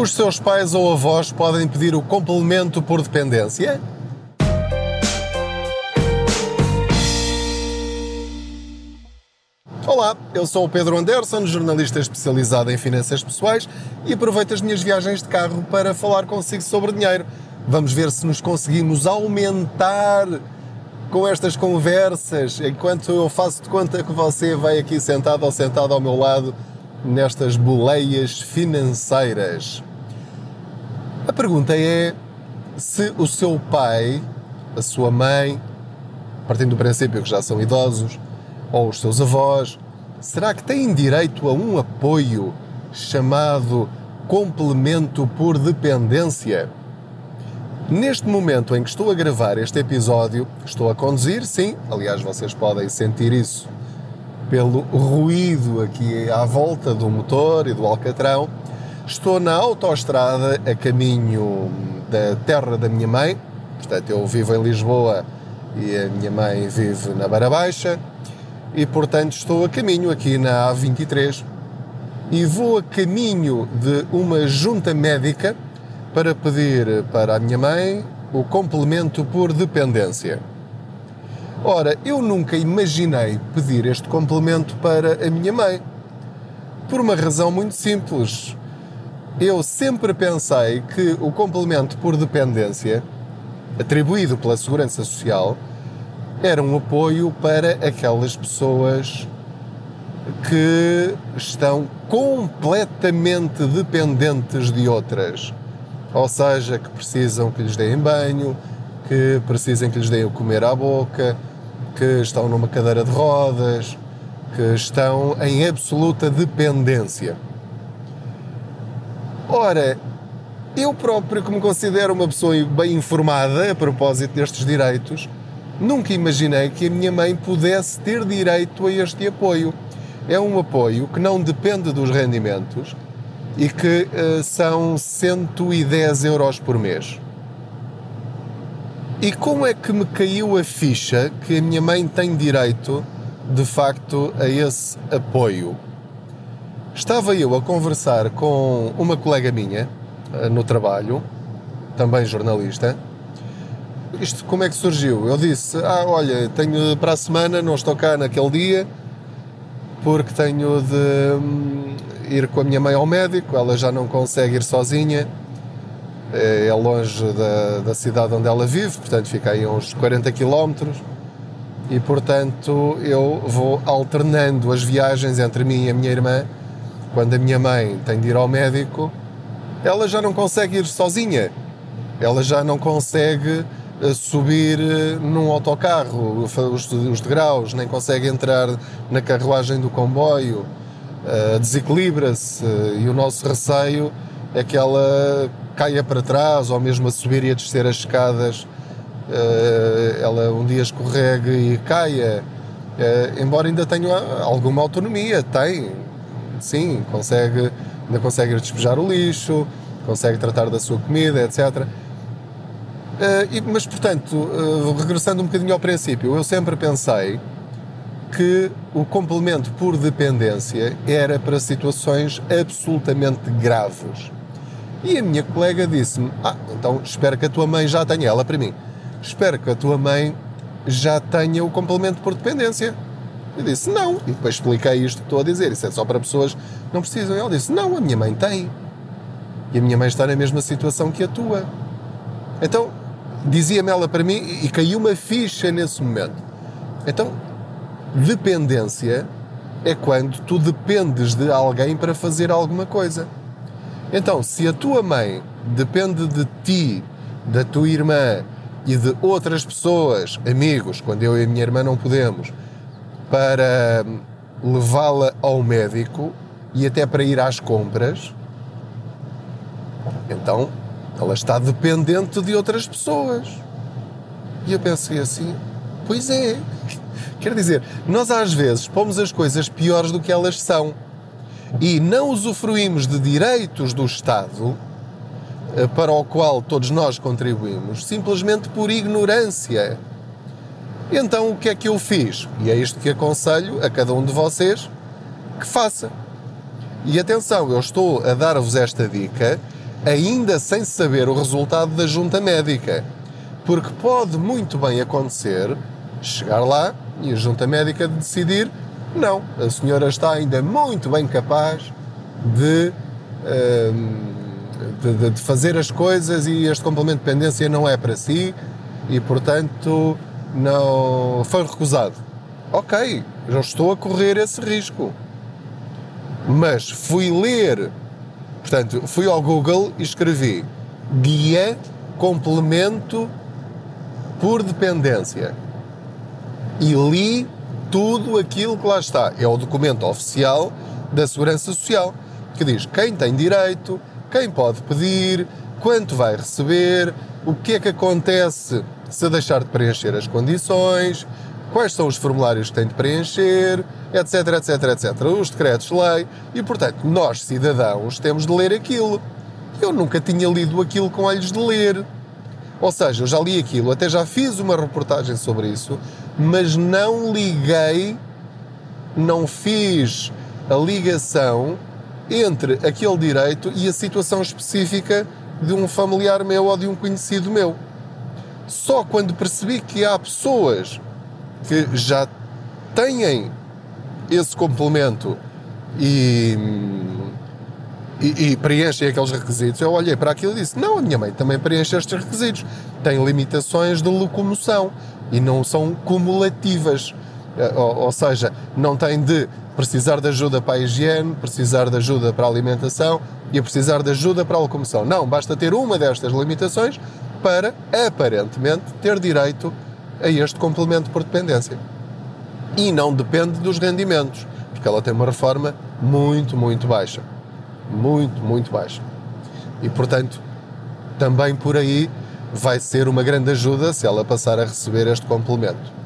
Os seus pais ou avós podem pedir o complemento por dependência? Olá, eu sou o Pedro Anderson, jornalista especializado em finanças pessoais e aproveito as minhas viagens de carro para falar consigo sobre dinheiro. Vamos ver se nos conseguimos aumentar com estas conversas enquanto eu faço de conta que você vai aqui sentado ou sentado ao meu lado nestas boleias financeiras. A pergunta é se o seu pai, a sua mãe, partindo do princípio que já são idosos, ou os seus avós, será que têm direito a um apoio chamado complemento por dependência? Neste momento em que estou a gravar este episódio, estou a conduzir, sim, aliás, vocês podem sentir isso pelo ruído aqui à volta do motor e do alcatrão. Estou na autoestrada a caminho da terra da minha mãe, portanto, eu vivo em Lisboa e a minha mãe vive na Beira Baixa e, portanto, estou a caminho aqui na A23 e vou a caminho de uma junta médica para pedir para a minha mãe o complemento por dependência. Ora, eu nunca imaginei pedir este complemento para a minha mãe. Por uma razão muito simples. Eu sempre pensei que o complemento por dependência, atribuído pela Segurança Social, era um apoio para aquelas pessoas que estão completamente dependentes de outras. Ou seja, que precisam que lhes deem banho, que precisam que lhes deem o comer à boca, que estão numa cadeira de rodas, que estão em absoluta dependência. Ora, eu próprio, que me considero uma pessoa bem informada a propósito destes direitos, nunca imaginei que a minha mãe pudesse ter direito a este apoio. É um apoio que não depende dos rendimentos e que uh, são 110 euros por mês. E como é que me caiu a ficha que a minha mãe tem direito, de facto, a esse apoio? Estava eu a conversar com uma colega minha uh, no trabalho, também jornalista, isto como é que surgiu? Eu disse: Ah, olha, tenho para a semana, não estou cá naquele dia, porque tenho de hum, ir com a minha mãe ao médico, ela já não consegue ir sozinha, é, é longe da, da cidade onde ela vive, portanto fica aí uns 40 quilómetros e portanto eu vou alternando as viagens entre mim e a minha irmã. Quando a minha mãe tem de ir ao médico, ela já não consegue ir sozinha, ela já não consegue subir eh, num autocarro. Os, os degraus, nem consegue entrar na carruagem do comboio, uh, desequilibra-se. E o nosso receio é que ela caia para trás ou mesmo a subir e a descer as escadas. Ela um dia escorregue e caia. Embora ainda tenha alguma autonomia, tem, sim, consegue, ainda consegue despejar o lixo, consegue tratar da sua comida, etc Uh, mas, portanto, uh, regressando um bocadinho ao princípio, eu sempre pensei que o complemento por dependência era para situações absolutamente graves. E a minha colega disse-me: Ah, então espero que a tua mãe já tenha, ela para mim, espero que a tua mãe já tenha o complemento por dependência. Eu disse: Não. E depois expliquei isto que estou a dizer: Isso é só para pessoas que não precisam. E ela disse: Não, a minha mãe tem. E a minha mãe está na mesma situação que a tua. Então, dizia-me ela para mim e caiu uma ficha nesse momento. Então, dependência é quando tu dependes de alguém para fazer alguma coisa. Então, se a tua mãe depende de ti, da tua irmã e de outras pessoas, amigos, quando eu e a minha irmã não podemos, para levá-la ao médico e até para ir às compras, então ela está dependente de outras pessoas. E eu pensei assim: pois é. Quer dizer, nós às vezes pomos as coisas piores do que elas são e não usufruímos de direitos do Estado eh, para o qual todos nós contribuímos, simplesmente por ignorância. Então o que é que eu fiz? E é isto que aconselho a cada um de vocês que faça. E atenção, eu estou a dar-vos esta dica ainda sem saber o resultado da junta médica. Porque pode muito bem acontecer chegar lá e a junta médica decidir: não, a senhora está ainda muito bem capaz de, ehm, de, de fazer as coisas e este complemento de dependência não é para si e, portanto, não foi recusado. Ok, já estou a correr esse risco. Mas fui ler, portanto, fui ao Google e escrevi guia complemento por dependência. E li tudo aquilo que lá está. É o documento oficial da Segurança Social, que diz quem tem direito, quem pode pedir, quanto vai receber, o que é que acontece se deixar de preencher as condições, quais são os formulários que tem de preencher, etc, etc, etc. Os decretos-lei e, portanto, nós, cidadãos, temos de ler aquilo. Eu nunca tinha lido aquilo com olhos de ler. Ou seja, eu já li aquilo, até já fiz uma reportagem sobre isso, mas não liguei, não fiz a ligação entre aquele direito e a situação específica de um familiar meu ou de um conhecido meu. Só quando percebi que há pessoas que já têm esse complemento e, e, e, preenchem aqueles requisitos, eu olhei para aquilo e disse: Não, a minha mãe também preenche estes requisitos. Tem limitações de locomoção e não são cumulativas. Eh, ou, ou seja, não tem de precisar de ajuda para a higiene, precisar de ajuda para a alimentação e precisar de ajuda para a locomoção. Não, basta ter uma destas limitações para, aparentemente, ter direito a este complemento por dependência. E não depende dos rendimentos, porque ela tem uma reforma muito, muito baixa. Muito, muito baixa. E, portanto, também por aí vai ser uma grande ajuda se ela passar a receber este complemento.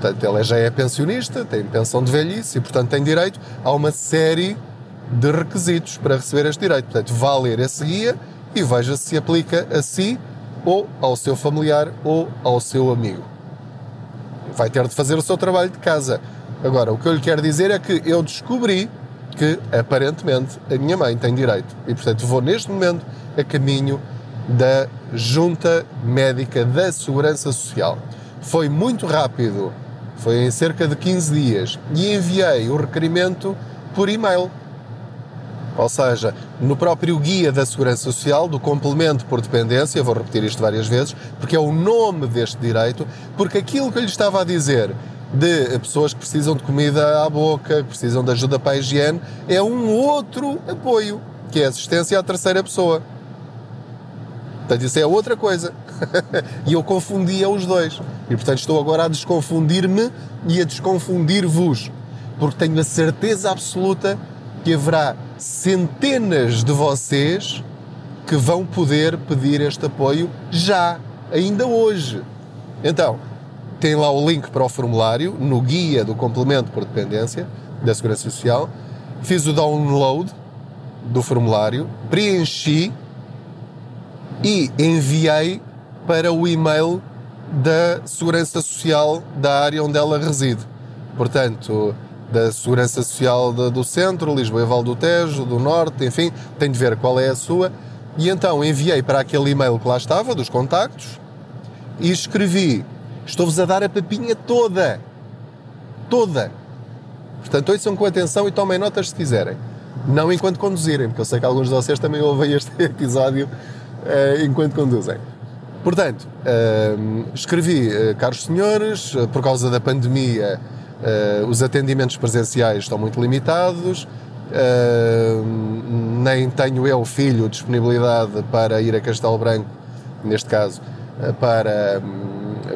Portanto, ela já é pensionista, tem pensão de velhice e, portanto, tem direito a uma série de requisitos para receber este direito. Portanto, vá ler esse guia e veja se aplica a si ou ao seu familiar ou ao seu amigo. Vai ter de fazer o seu trabalho de casa. Agora, o que eu lhe quero dizer é que eu descobri que, aparentemente, a minha mãe tem direito. E, portanto, vou neste momento a caminho da Junta Médica da Segurança Social. Foi muito rápido, foi em cerca de 15 dias, e enviei o requerimento por e-mail. Ou seja, no próprio guia da Segurança Social, do complemento por dependência, vou repetir isto várias vezes, porque é o nome deste direito, porque aquilo que eu lhe estava a dizer de pessoas que precisam de comida à boca, que precisam de ajuda para a higiene, é um outro apoio, que é assistência à terceira pessoa. Portanto, isso é outra coisa. e eu confundia os dois. E portanto estou agora a desconfundir-me e a desconfundir-vos. Porque tenho a certeza absoluta que haverá centenas de vocês que vão poder pedir este apoio já, ainda hoje. Então, tem lá o link para o formulário no guia do complemento por dependência da Segurança Social. Fiz o download do formulário, preenchi e enviei para o e-mail da Segurança Social da área onde ela reside. Portanto, da Segurança Social do Centro, Lisboa e Val do Tejo, do Norte, enfim, tem de ver qual é a sua. E então enviei para aquele e-mail que lá estava, dos contactos, e escrevi: Estou-vos a dar a papinha toda. Toda. Portanto, ouçam com atenção e tomem notas se quiserem. Não enquanto conduzirem, porque eu sei que alguns de vocês também ouvem este episódio uh, enquanto conduzem. Portanto, uh, escrevi, uh, caros senhores, por causa da pandemia, os atendimentos presenciais estão muito limitados, uh, nem tenho eu, filho, disponibilidade para ir a Castelo Branco, neste caso, para,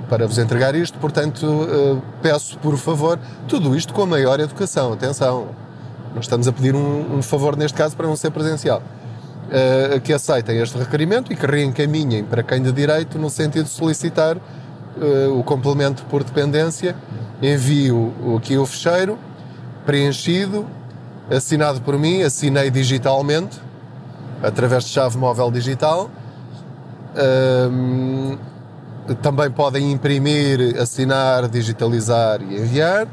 para vos entregar isto, portanto, peço, por favor, tudo isto com a maior educação, atenção, nós estamos a pedir um, um favor, neste caso, para não ser presencial. Que aceitem este requerimento e que reencaminhem para quem de direito no sentido de solicitar o complemento por dependência envio aqui o fecheiro, preenchido, assinado por mim, assinei digitalmente, através de chave móvel digital. Um, também podem imprimir, assinar, digitalizar e enviar.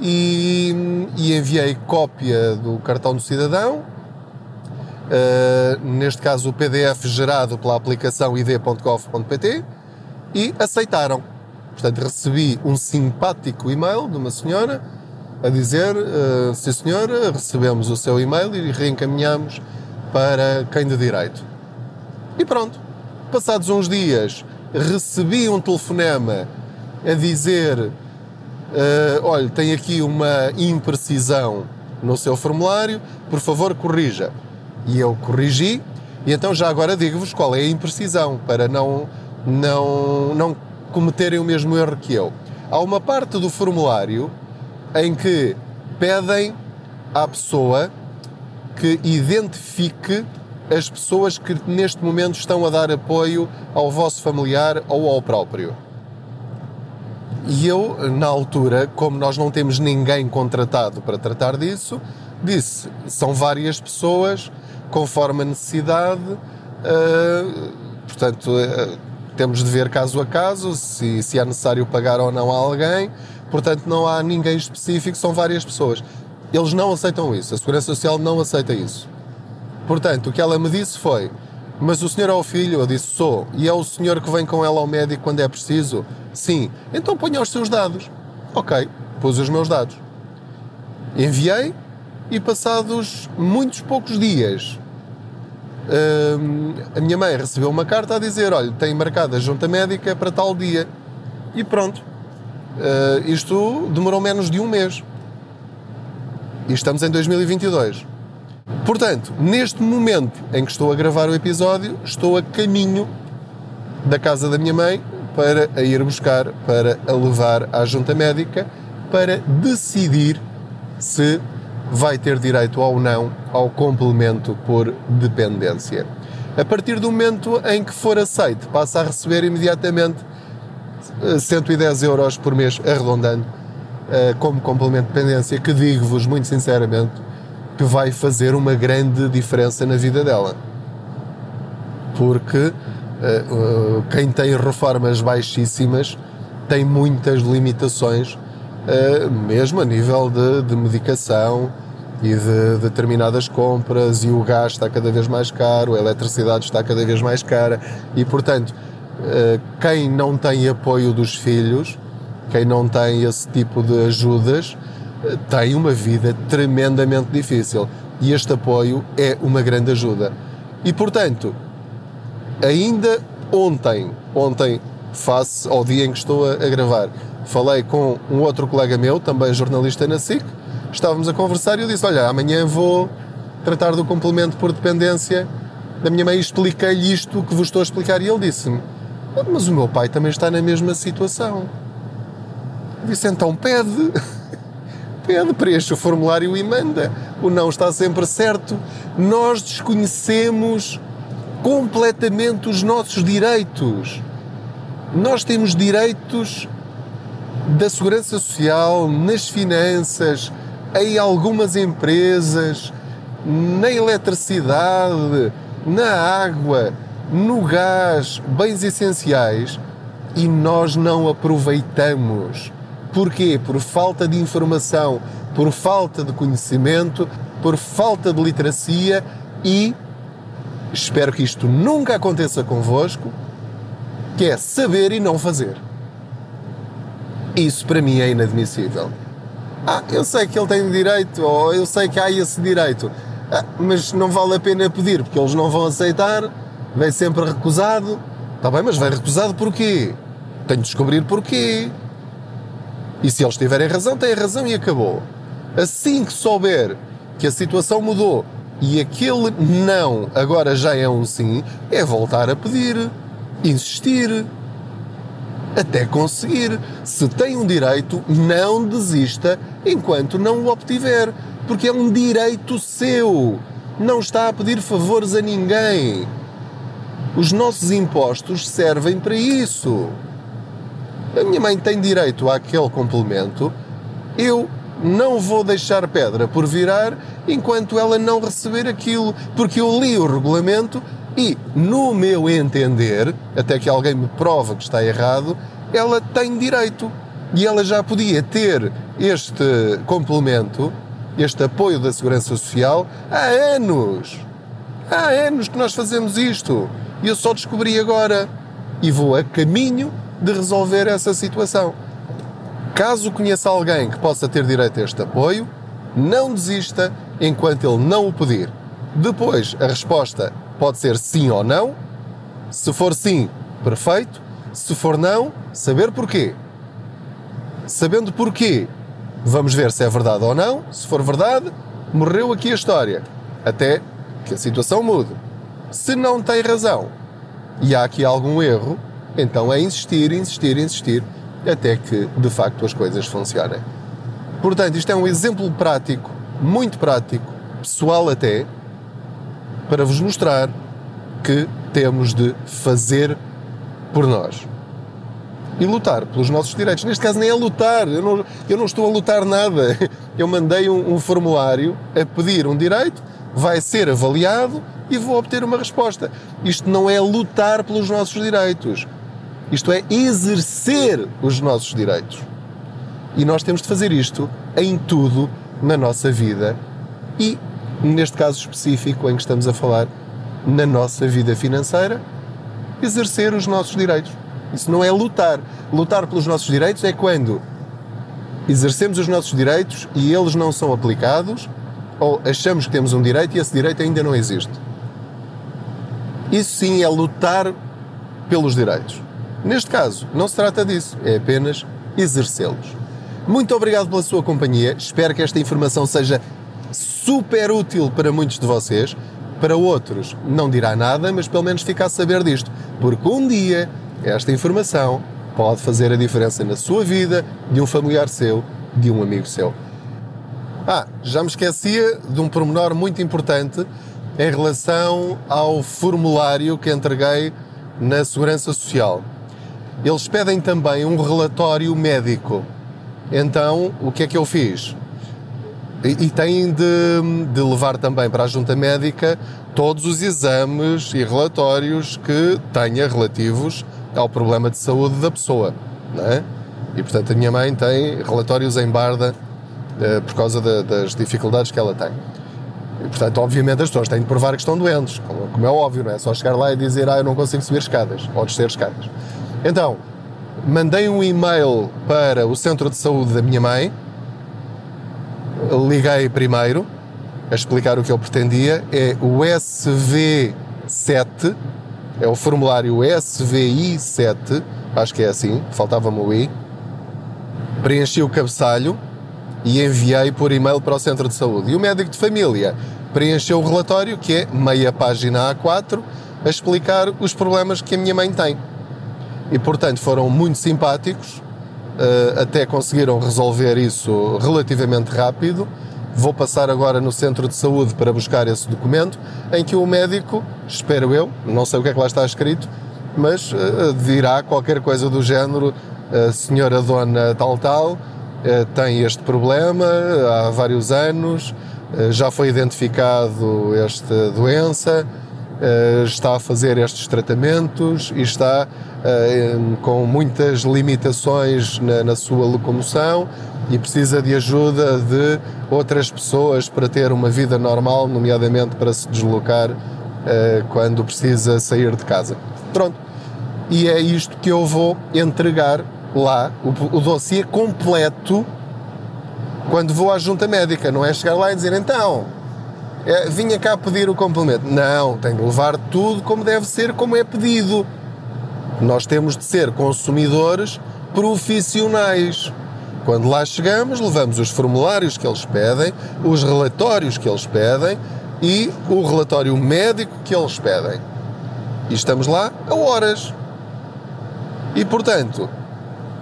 E, e, enviei cópia do cartão do cidadão, uh, neste caso o PDF gerado pela aplicação id.gov.pt, e aceitaram. Portanto, recebi um simpático e-mail de uma senhora a dizer: uh, Sim, senhora, recebemos o seu e-mail e reencaminhamos para quem de direito. E pronto. Passados uns dias, recebi um telefonema a dizer: uh, Olha, tem aqui uma imprecisão no seu formulário, por favor, corrija. E eu corrigi, e então já agora digo-vos qual é a imprecisão, para não, não, não cometerem o mesmo erro que eu. Há uma parte do formulário em que pedem à pessoa que identifique as pessoas que neste momento estão a dar apoio ao vosso familiar ou ao próprio. E eu, na altura, como nós não temos ninguém contratado para tratar disso, disse: são várias pessoas, conforme a necessidade, uh, portanto, uh, temos de ver caso a caso se, se é necessário pagar ou não a alguém, portanto, não há ninguém específico, são várias pessoas. Eles não aceitam isso, a Segurança Social não aceita isso. Portanto, o que ela me disse foi: Mas o senhor é o filho? Eu disse: Sou. E é o senhor que vem com ela ao médico quando é preciso? Sim. Então ponha os seus dados. Ok, pus os meus dados. Enviei e, passados muitos poucos dias, hum, a minha mãe recebeu uma carta a dizer: Olha, tem marcada a junta médica para tal dia. E pronto. Uh, isto demorou menos de um mês. E estamos em 2022. Portanto, neste momento em que estou a gravar o episódio, estou a caminho da casa da minha mãe para a ir buscar, para a levar à junta médica, para decidir se vai ter direito ou não ao complemento por dependência. A partir do momento em que for aceito, passa a receber imediatamente 110 eh, euros por mês, arredondando, eh, como complemento de dependência, que digo-vos muito sinceramente, que vai fazer uma grande diferença na vida dela. Porque uh, quem tem reformas baixíssimas tem muitas limitações, mesmo a nível de, de medicação e de, de determinadas compras, e o gás está cada vez mais caro, a eletricidade está cada vez mais cara, e portanto, quem não tem apoio dos filhos, quem não tem esse tipo de ajudas, tem uma vida tremendamente difícil e este apoio é uma grande ajuda. E portanto, ainda ontem, ontem, face ao dia em que estou a gravar, falei com um outro colega meu, também jornalista na SIC, estávamos a conversar e eu disse: Olha, amanhã vou tratar do complemento por dependência da minha mãe expliquei-lhe isto que vos estou a explicar. E ele disse-me: Mas o meu pai também está na mesma situação. Eu disse: Então pede. pede, preenche o formulário e manda. O não está sempre certo. Nós desconhecemos completamente os nossos direitos. Nós temos direitos da segurança social, nas finanças, em algumas empresas, na eletricidade, na água, no gás, bens essenciais, e nós não aproveitamos. Porquê? Por falta de informação, por falta de conhecimento, por falta de literacia e espero que isto nunca aconteça convosco, que é saber e não fazer. Isso para mim é inadmissível. Ah, eu sei que ele tem direito, ou eu sei que há esse direito, ah, mas não vale a pena pedir, porque eles não vão aceitar, vem sempre recusado. Está bem, mas vem recusado porquê? Tenho de descobrir porquê. E se eles tiverem razão, têm razão e acabou. Assim que souber que a situação mudou e aquele não agora já é um sim, é voltar a pedir, insistir, até conseguir. Se tem um direito, não desista enquanto não o obtiver, porque é um direito seu. Não está a pedir favores a ninguém. Os nossos impostos servem para isso a minha mãe tem direito àquele complemento, eu não vou deixar pedra por virar enquanto ela não receber aquilo, porque eu li o regulamento e, no meu entender, até que alguém me prova que está errado, ela tem direito. E ela já podia ter este complemento, este apoio da Segurança Social, há anos. Ah, é nos que nós fazemos isto. E eu só descobri agora. E vou a caminho de resolver essa situação. Caso conheça alguém que possa ter direito a este apoio, não desista enquanto ele não o pedir. Depois, a resposta pode ser sim ou não. Se for sim, perfeito. Se for não, saber porquê. Sabendo porquê, vamos ver se é verdade ou não. Se for verdade, morreu aqui a história. Até que a situação mude. Se não tem razão e há aqui algum erro, então é insistir, insistir, insistir até que de facto as coisas funcionem. Portanto, isto é um exemplo prático, muito prático, pessoal até, para vos mostrar que temos de fazer por nós. E lutar pelos nossos direitos. Neste caso nem é lutar, eu não, eu não estou a lutar nada. Eu mandei um, um formulário a pedir um direito, vai ser avaliado e vou obter uma resposta. Isto não é lutar pelos nossos direitos. Isto é exercer os nossos direitos. E nós temos de fazer isto em tudo na nossa vida e, neste caso específico em que estamos a falar, na nossa vida financeira, exercer os nossos direitos. Isso não é lutar. Lutar pelos nossos direitos é quando exercemos os nossos direitos e eles não são aplicados ou achamos que temos um direito e esse direito ainda não existe. Isso sim é lutar pelos direitos. Neste caso, não se trata disso, é apenas exercê-los. Muito obrigado pela sua companhia. Espero que esta informação seja super útil para muitos de vocês. Para outros, não dirá nada, mas pelo menos fica a saber disto, porque um dia esta informação pode fazer a diferença na sua vida, de um familiar seu, de um amigo seu. Ah, já me esquecia de um pormenor muito importante em relação ao formulário que entreguei na Segurança Social. Eles pedem também um relatório médico. Então, o que é que eu fiz? E, e têm de, de levar também para a junta médica todos os exames e relatórios que tenha relativos ao problema de saúde da pessoa. Não é? E portanto a minha mãe tem relatórios em barda uh, por causa de, das dificuldades que ela tem. E, portanto, obviamente as pessoas têm de provar que estão doentes, como, como, é óbvio, não é só chegar lá e dizer ah, eu não consigo subir escadas ou descer escadas. Então, mandei um e-mail para o centro de saúde da minha mãe, liguei primeiro a explicar o que eu pretendia, é o SV7, é o formulário SVI7, acho que é assim, faltava-me o I, preenchi o cabeçalho e enviei por e-mail para o centro de saúde. E o médico de família preencheu o relatório, que é meia página A4, a explicar os problemas que a minha mãe tem e, portanto, foram muito simpáticos, até conseguiram resolver isso relativamente rápido. Vou passar agora no centro de saúde para buscar esse documento, em que o médico, espero eu, não sei o que é que lá está escrito, mas uh, dirá qualquer coisa do género: a senhora dona tal tal tem este problema há vários anos, já foi identificado esta doença, está a fazer estes tratamentos e está com muitas limitações na, na, sua locomoção e precisa de ajuda de outras pessoas para ter uma vida normal, nomeadamente para se deslocar uh, quando precisa sair de casa. Pronto. E é isto que eu vou entregar lá, o, o dossiê completo, quando vou à junta médica. Não é chegar lá e dizer então, é, vinha cá pedir o complemento. Não, tenho de levar tudo como deve ser, como é pedido. Nós temos de ser consumidores profissionais. Quando lá chegamos, levamos os formulários que eles pedem, os relatórios que eles pedem e o relatório médico que eles pedem. E estamos lá a horas. E portanto,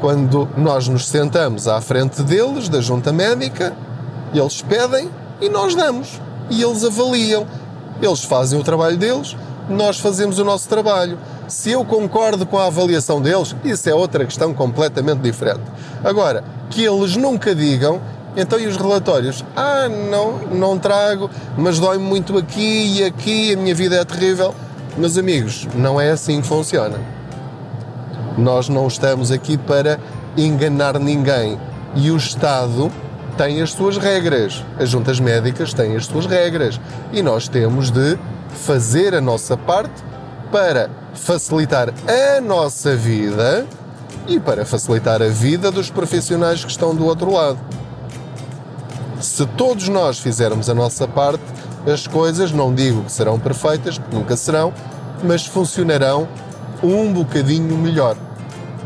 quando nós nos sentamos à frente deles, da junta médica, eles pedem e nós damos. E eles avaliam. Eles fazem o trabalho deles, nós fazemos o nosso trabalho. Se eu concordo com a avaliação deles, isso é outra questão completamente diferente. Agora, que eles nunca digam, então e os relatórios? Ah, não, não trago, mas dói-me muito aqui e aqui, a minha vida é terrível. Meus amigos, não é assim que funciona. Nós não estamos aqui para enganar ninguém. E o Estado tem as suas regras. As juntas médicas têm as suas regras. E nós temos de fazer a nossa parte para facilitar a nossa vida e para facilitar a vida dos profissionais que estão do outro lado. Se todos nós fizermos a nossa parte, as coisas, não digo que serão perfeitas, nunca serão, mas funcionarão um bocadinho melhor.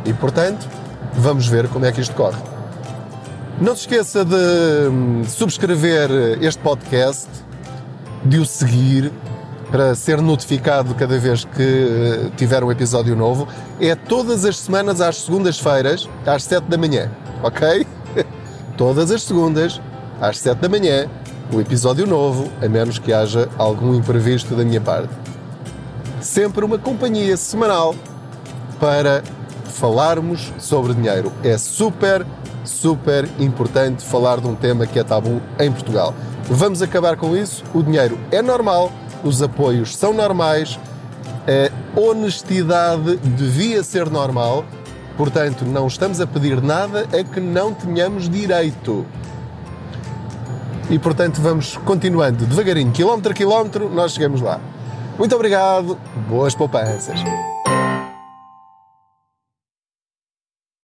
E portanto, vamos ver como é que isto corre. Não se esqueça de hum, subscrever este podcast, de o seguir para ser notificado cada vez que eh, tiver um episódio novo. É todas as semanas às segundas-feiras, às 7 da manhã, ok? todas as segundas, às 7 da manhã, o episódio novo, a menos que haja algum imprevisto da minha parte. Sempre uma companhia semanal para falarmos sobre dinheiro. É super, super importante falar de um tema que é tabu em Portugal. Vamos acabar com isso. O dinheiro é normal, os apoios são normais, a honestidade devia ser normal, portanto, não estamos a pedir nada a que não tenhamos direito. E portanto, vamos continuando devagarinho, quilómetro a quilómetro, nós chegamos lá. Muito obrigado, boas poupanças.